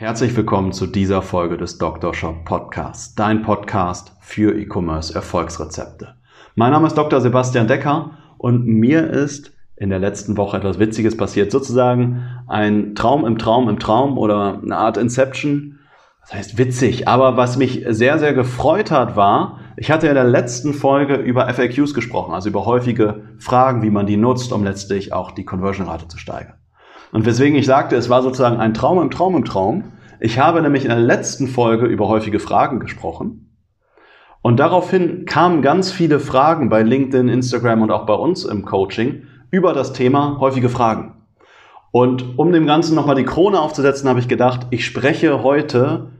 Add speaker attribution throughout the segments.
Speaker 1: Herzlich willkommen zu dieser Folge des Dr. Shop Podcasts, dein Podcast für E-Commerce Erfolgsrezepte. Mein Name ist Dr. Sebastian Decker und mir ist in der letzten Woche etwas Witziges passiert, sozusagen ein Traum im Traum im Traum oder eine Art Inception das heißt witzig, aber was mich sehr, sehr gefreut hat, war, ich hatte in der letzten Folge über FAQs gesprochen, also über häufige Fragen, wie man die nutzt, um letztlich auch die Conversion-Rate zu steigern. Und weswegen ich sagte, es war sozusagen ein Traum im Traum im Traum. Ich habe nämlich in der letzten Folge über häufige Fragen gesprochen. Und daraufhin kamen ganz viele Fragen bei LinkedIn, Instagram und auch bei uns im Coaching über das Thema häufige Fragen. Und um dem Ganzen nochmal die Krone aufzusetzen, habe ich gedacht, ich spreche heute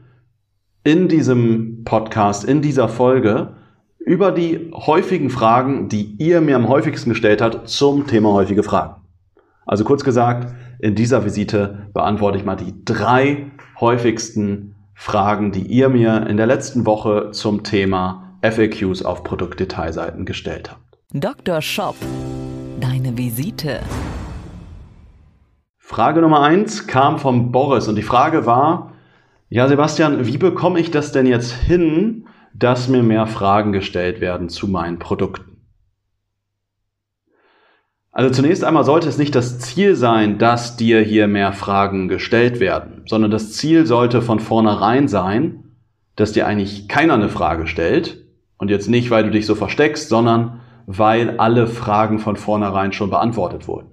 Speaker 1: in diesem Podcast, in dieser Folge über die häufigen Fragen, die ihr mir am häufigsten gestellt habt zum Thema häufige Fragen. Also kurz gesagt, in dieser Visite beantworte ich mal die drei häufigsten Fragen, die ihr mir in der letzten Woche zum Thema FAQs auf Produktdetailseiten gestellt habt.
Speaker 2: Dr. Shop, deine Visite.
Speaker 1: Frage Nummer eins kam vom Boris und die Frage war, ja Sebastian, wie bekomme ich das denn jetzt hin, dass mir mehr Fragen gestellt werden zu meinen Produkten? Also zunächst einmal sollte es nicht das Ziel sein, dass dir hier mehr Fragen gestellt werden, sondern das Ziel sollte von vornherein sein, dass dir eigentlich keiner eine Frage stellt und jetzt nicht, weil du dich so versteckst, sondern weil alle Fragen von vornherein schon beantwortet wurden.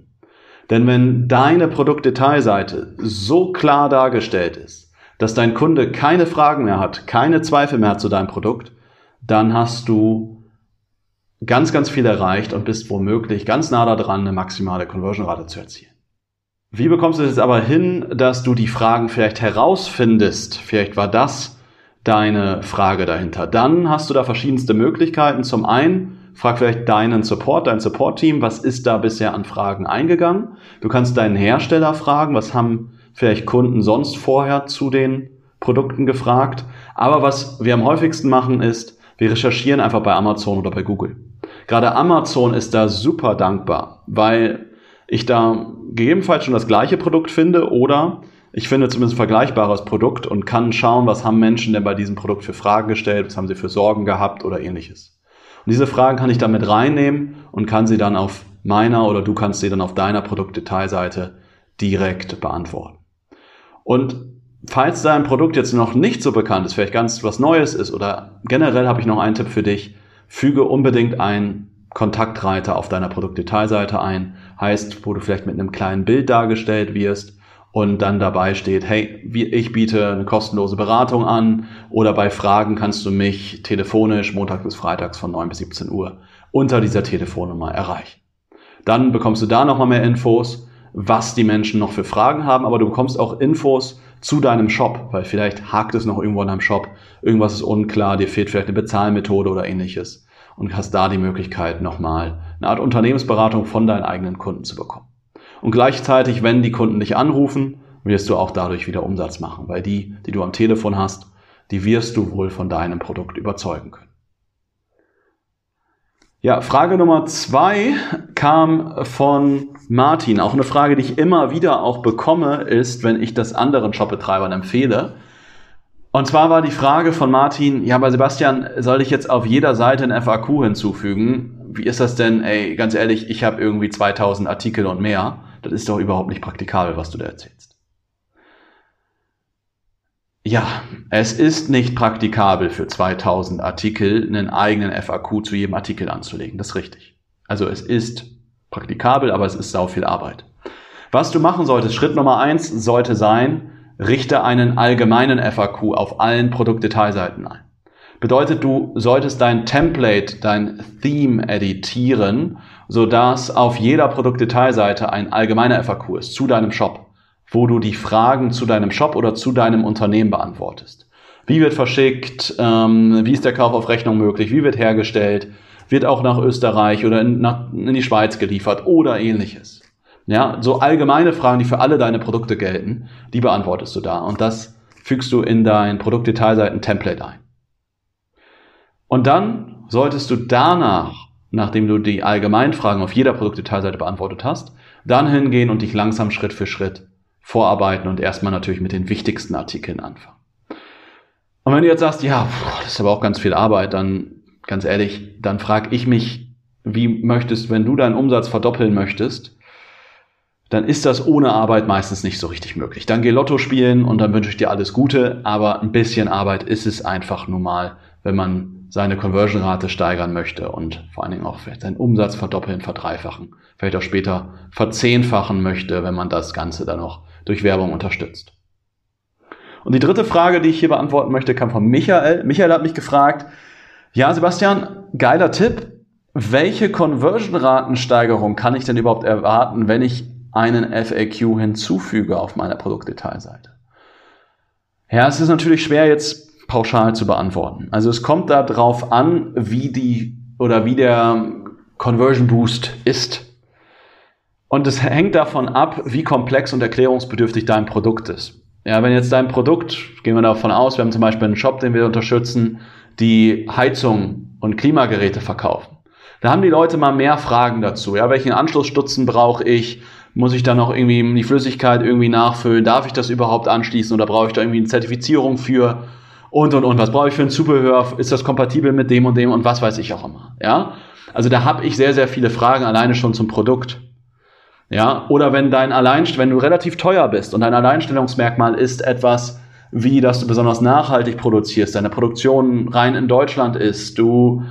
Speaker 1: Denn wenn deine Produktdetailseite so klar dargestellt ist, dass dein Kunde keine Fragen mehr hat, keine Zweifel mehr hat zu deinem Produkt, dann hast du ganz, ganz viel erreicht und bist womöglich ganz nah daran, eine maximale Conversion-Rate zu erzielen. Wie bekommst du es jetzt aber hin, dass du die Fragen vielleicht herausfindest? Vielleicht war das deine Frage dahinter. Dann hast du da verschiedenste Möglichkeiten. Zum einen Frag vielleicht deinen Support, dein Support-Team, was ist da bisher an Fragen eingegangen. Du kannst deinen Hersteller fragen, was haben vielleicht Kunden sonst vorher zu den Produkten gefragt. Aber was wir am häufigsten machen ist, wir recherchieren einfach bei Amazon oder bei Google. Gerade Amazon ist da super dankbar, weil ich da gegebenenfalls schon das gleiche Produkt finde oder ich finde zumindest ein vergleichbares Produkt und kann schauen, was haben Menschen denn bei diesem Produkt für Fragen gestellt, was haben sie für Sorgen gehabt oder ähnliches. Und diese Fragen kann ich dann mit reinnehmen und kann sie dann auf meiner oder du kannst sie dann auf deiner Produktdetailseite direkt beantworten. Und falls dein Produkt jetzt noch nicht so bekannt ist, vielleicht ganz was Neues ist oder generell habe ich noch einen Tipp für dich, füge unbedingt einen Kontaktreiter auf deiner Produktdetailseite ein. Heißt, wo du vielleicht mit einem kleinen Bild dargestellt wirst und dann dabei steht, hey, ich biete eine kostenlose Beratung an oder bei Fragen kannst du mich telefonisch Montag bis Freitags von 9 bis 17 Uhr unter dieser Telefonnummer erreichen. Dann bekommst du da nochmal mehr Infos, was die Menschen noch für Fragen haben, aber du bekommst auch Infos zu deinem Shop, weil vielleicht hakt es noch irgendwo in deinem Shop, irgendwas ist unklar, dir fehlt vielleicht eine Bezahlmethode oder ähnliches und hast da die Möglichkeit nochmal eine Art Unternehmensberatung von deinen eigenen Kunden zu bekommen. Und gleichzeitig, wenn die Kunden dich anrufen, wirst du auch dadurch wieder Umsatz machen, weil die, die du am Telefon hast, die wirst du wohl von deinem Produkt überzeugen können. Ja, Frage Nummer zwei kam von Martin. Auch eine Frage, die ich immer wieder auch bekomme, ist, wenn ich das anderen Shopbetreibern empfehle. Und zwar war die Frage von Martin, ja, bei Sebastian, soll ich jetzt auf jeder Seite ein FAQ hinzufügen? Wie ist das denn? Ey, ganz ehrlich, ich habe irgendwie 2000 Artikel und mehr. Das ist doch überhaupt nicht praktikabel, was du da erzählst. Ja, es ist nicht praktikabel für 2000 Artikel einen eigenen FAQ zu jedem Artikel anzulegen. Das ist richtig. Also es ist praktikabel, aber es ist sau viel Arbeit. Was du machen solltest, Schritt Nummer eins sollte sein, richte einen allgemeinen FAQ auf allen Produktdetailseiten ein. Bedeutet, du solltest dein Template, dein Theme editieren, sodass auf jeder Produktdetailseite ein allgemeiner FAQ ist zu deinem Shop. Wo du die Fragen zu deinem Shop oder zu deinem Unternehmen beantwortest. Wie wird verschickt? Ähm, wie ist der Kauf auf Rechnung möglich? Wie wird hergestellt? Wird auch nach Österreich oder in, nach, in die Schweiz geliefert oder ähnliches? Ja, so allgemeine Fragen, die für alle deine Produkte gelten, die beantwortest du da. Und das fügst du in dein Produktdetailseiten-Template ein. Und dann solltest du danach, nachdem du die Allgemeinfragen auf jeder Produktdetailseite beantwortet hast, dann hingehen und dich langsam Schritt für Schritt vorarbeiten und erstmal natürlich mit den wichtigsten Artikeln anfangen. Und wenn du jetzt sagst, ja, das ist aber auch ganz viel Arbeit, dann ganz ehrlich, dann frage ich mich, wie möchtest, wenn du deinen Umsatz verdoppeln möchtest, dann ist das ohne Arbeit meistens nicht so richtig möglich. Dann geh Lotto spielen und dann wünsche ich dir alles Gute, aber ein bisschen Arbeit ist es einfach nur mal, wenn man seine Conversion-Rate steigern möchte und vor allen Dingen auch vielleicht seinen Umsatz verdoppeln, verdreifachen, vielleicht auch später verzehnfachen möchte, wenn man das Ganze dann noch durch Werbung unterstützt. Und die dritte Frage, die ich hier beantworten möchte, kam von Michael. Michael hat mich gefragt, ja, Sebastian, geiler Tipp. Welche Conversion-Ratensteigerung kann ich denn überhaupt erwarten, wenn ich einen FAQ hinzufüge auf meiner Produktdetailseite? Ja, es ist natürlich schwer jetzt pauschal zu beantworten. Also es kommt darauf an, wie die oder wie der Conversion Boost ist. Und es hängt davon ab, wie komplex und erklärungsbedürftig dein Produkt ist. Ja, wenn jetzt dein Produkt, gehen wir davon aus, wir haben zum Beispiel einen Shop, den wir unterstützen, die Heizung und Klimageräte verkaufen. Da haben die Leute mal mehr Fragen dazu. Ja, welchen Anschlussstutzen brauche ich? Muss ich da noch irgendwie die Flüssigkeit irgendwie nachfüllen? Darf ich das überhaupt anschließen oder brauche ich da irgendwie eine Zertifizierung für? Und, und, und. Was brauche ich für ein Zubehör? Ist das kompatibel mit dem und dem und was weiß ich auch immer? Ja? Also da habe ich sehr, sehr viele Fragen alleine schon zum Produkt. Ja? Oder wenn dein Alleinst wenn du relativ teuer bist und dein Alleinstellungsmerkmal ist etwas, wie dass du besonders nachhaltig produzierst, deine Produktion rein in Deutschland ist, du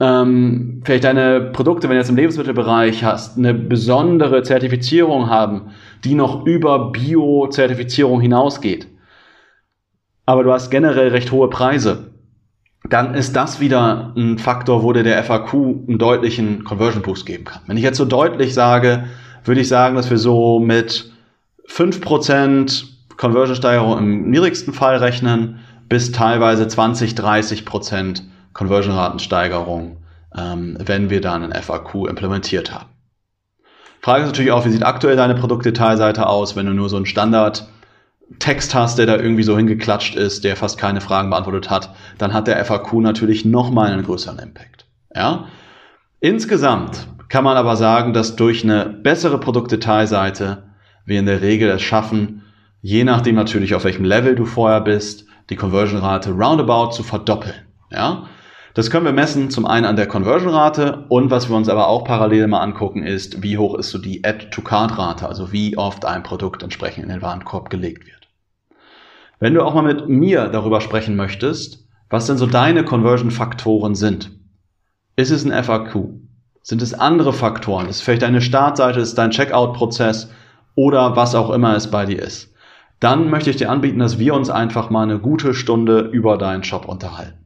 Speaker 1: ähm, vielleicht deine Produkte, wenn du jetzt im Lebensmittelbereich hast, eine besondere Zertifizierung haben, die noch über Bio-Zertifizierung hinausgeht. Aber du hast generell recht hohe Preise. Dann ist das wieder ein Faktor, wo dir der FAQ einen deutlichen Conversion Boost geben kann. Wenn ich jetzt so deutlich sage, würde ich sagen, dass wir so mit 5% Conversion-Steigerung im niedrigsten Fall rechnen, bis teilweise 20, 30% Conversion-Ratensteigerung, ähm, wenn wir dann ein FAQ implementiert haben. Frage ist natürlich auch, wie sieht aktuell deine Produktdetailseite aus, wenn du nur so einen Standard Text hast, der da irgendwie so hingeklatscht ist, der fast keine Fragen beantwortet hat, dann hat der FAQ natürlich nochmal einen größeren Impact. Ja? Insgesamt kann man aber sagen, dass durch eine bessere Produktdetailseite wir in der Regel es schaffen, je nachdem natürlich auf welchem Level du vorher bist, die Conversion-Rate roundabout zu verdoppeln. Ja? Das können wir messen zum einen an der Conversion-Rate und was wir uns aber auch parallel mal angucken ist, wie hoch ist so die Add-to-Card-Rate, also wie oft ein Produkt entsprechend in den Warenkorb gelegt wird. Wenn du auch mal mit mir darüber sprechen möchtest, was denn so deine Conversion-Faktoren sind, ist es ein FAQ? Sind es andere Faktoren? Ist vielleicht deine Startseite, ist dein Checkout-Prozess oder was auch immer es bei dir ist? Dann möchte ich dir anbieten, dass wir uns einfach mal eine gute Stunde über deinen Shop unterhalten.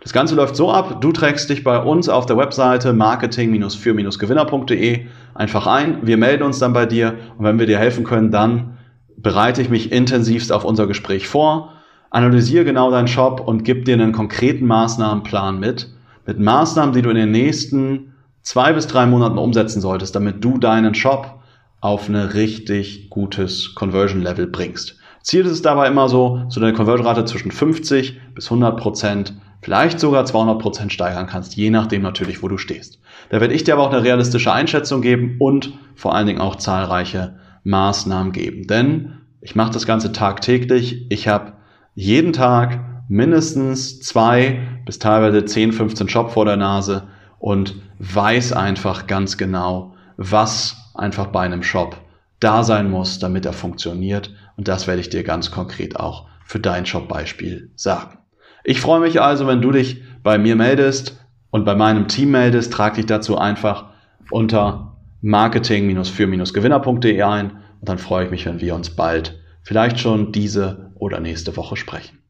Speaker 1: Das Ganze läuft so ab, du trägst dich bei uns auf der Webseite marketing-für-gewinner.de einfach ein, wir melden uns dann bei dir und wenn wir dir helfen können, dann bereite ich mich intensivst auf unser Gespräch vor, analysiere genau deinen Shop und gib dir einen konkreten Maßnahmenplan mit, mit Maßnahmen, die du in den nächsten zwei bis drei Monaten umsetzen solltest, damit du deinen Shop auf ein richtig gutes Conversion Level bringst. Ziel ist es dabei immer so, so deine Conversion Rate zwischen 50 bis 100 Prozent, vielleicht sogar 200 Prozent steigern kannst, je nachdem natürlich, wo du stehst. Da werde ich dir aber auch eine realistische Einschätzung geben und vor allen Dingen auch zahlreiche Maßnahmen geben. Denn ich mache das Ganze tagtäglich. Ich habe jeden Tag mindestens zwei bis teilweise 10, 15 Shop vor der Nase und weiß einfach ganz genau, was einfach bei einem Shop da sein muss, damit er funktioniert. Und das werde ich dir ganz konkret auch für dein Shop-Beispiel sagen. Ich freue mich also, wenn du dich bei mir meldest und bei meinem Team meldest. Trag dich dazu einfach unter marketing-für-gewinner.de ein und dann freue ich mich, wenn wir uns bald vielleicht schon diese oder nächste Woche sprechen.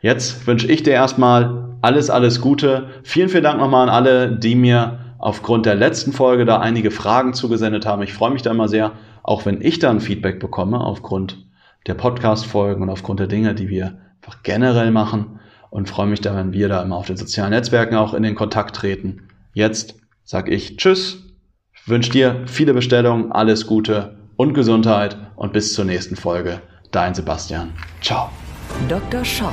Speaker 1: Jetzt wünsche ich dir erstmal alles, alles Gute. Vielen, vielen Dank nochmal an alle, die mir aufgrund der letzten Folge da einige Fragen zugesendet haben. Ich freue mich da immer sehr, auch wenn ich dann Feedback bekomme aufgrund der Podcast-Folgen und aufgrund der Dinge, die wir einfach generell machen und freue mich da, wenn wir da immer auf den sozialen Netzwerken auch in den Kontakt treten. Jetzt sage ich Tschüss, wünsche dir viele Bestellungen, alles Gute und Gesundheit und bis zur nächsten Folge. Dein Sebastian. Ciao.
Speaker 2: Dr. Shop,